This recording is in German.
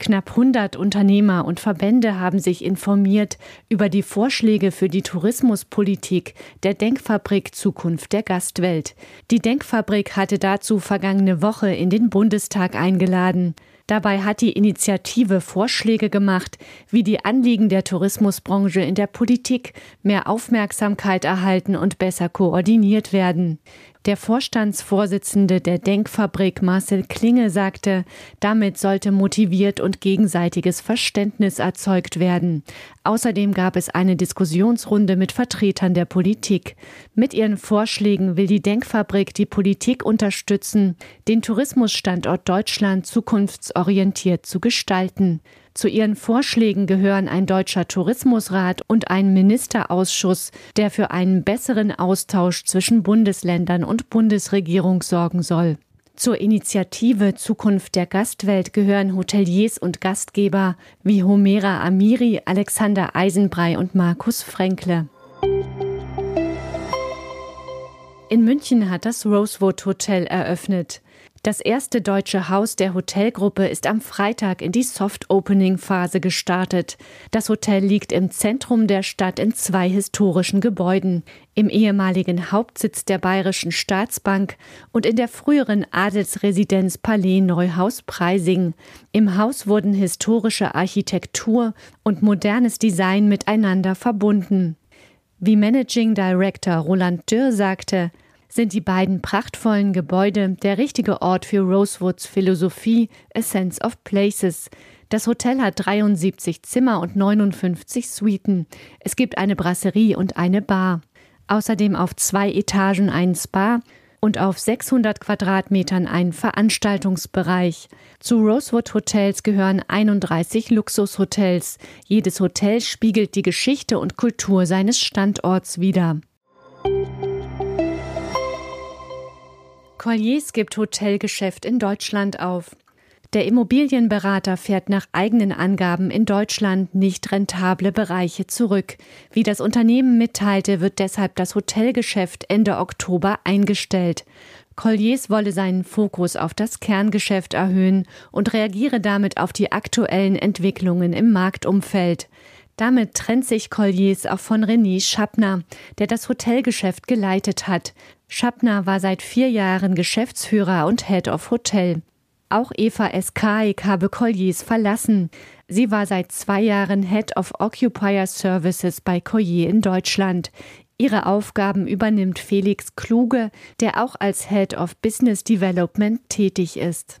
Knapp 100 Unternehmer und Verbände haben sich informiert über die Vorschläge für die Tourismuspolitik der Denkfabrik Zukunft der Gastwelt. Die Denkfabrik hatte dazu vergangene Woche in den Bundestag eingeladen. Dabei hat die Initiative Vorschläge gemacht, wie die Anliegen der Tourismusbranche in der Politik mehr Aufmerksamkeit erhalten und besser koordiniert werden. Der Vorstandsvorsitzende der Denkfabrik Marcel Klinge sagte, damit sollte motiviert und gegenseitiges Verständnis erzeugt werden. Außerdem gab es eine Diskussionsrunde mit Vertretern der Politik. Mit ihren Vorschlägen will die Denkfabrik die Politik unterstützen, den Tourismusstandort Deutschland zukunftsorientiert zu gestalten. Zu ihren Vorschlägen gehören ein deutscher Tourismusrat und ein Ministerausschuss, der für einen besseren Austausch zwischen Bundesländern und Bundesregierung sorgen soll. Zur Initiative Zukunft der Gastwelt gehören Hoteliers und Gastgeber wie Homera Amiri, Alexander Eisenbrei und Markus Fränkle. In München hat das Rosewood Hotel eröffnet. Das erste deutsche Haus der Hotelgruppe ist am Freitag in die Soft-Opening-Phase gestartet. Das Hotel liegt im Zentrum der Stadt in zwei historischen Gebäuden. Im ehemaligen Hauptsitz der Bayerischen Staatsbank und in der früheren Adelsresidenz Palais Neuhaus Preising. Im Haus wurden historische Architektur und modernes Design miteinander verbunden. Wie Managing Director Roland Dürr sagte, sind die beiden prachtvollen Gebäude der richtige Ort für Rosewoods Philosophie A Sense of Places. Das Hotel hat 73 Zimmer und 59 Suiten. Es gibt eine Brasserie und eine Bar. Außerdem auf zwei Etagen ein Spa und auf 600 Quadratmetern ein Veranstaltungsbereich. Zu Rosewood Hotels gehören 31 Luxushotels. Jedes Hotel spiegelt die Geschichte und Kultur seines Standorts wider. Colliers gibt Hotelgeschäft in Deutschland auf. Der Immobilienberater fährt nach eigenen Angaben in Deutschland nicht rentable Bereiche zurück. Wie das Unternehmen mitteilte, wird deshalb das Hotelgeschäft Ende Oktober eingestellt. Colliers wolle seinen Fokus auf das Kerngeschäft erhöhen und reagiere damit auf die aktuellen Entwicklungen im Marktumfeld. Damit trennt sich Colliers auch von René Schappner, der das Hotelgeschäft geleitet hat. Schappner war seit vier Jahren Geschäftsführer und Head of Hotel. Auch Eva Eskaik habe Colliers verlassen. Sie war seit zwei Jahren Head of Occupier Services bei Collier in Deutschland. Ihre Aufgaben übernimmt Felix Kluge, der auch als Head of Business Development tätig ist.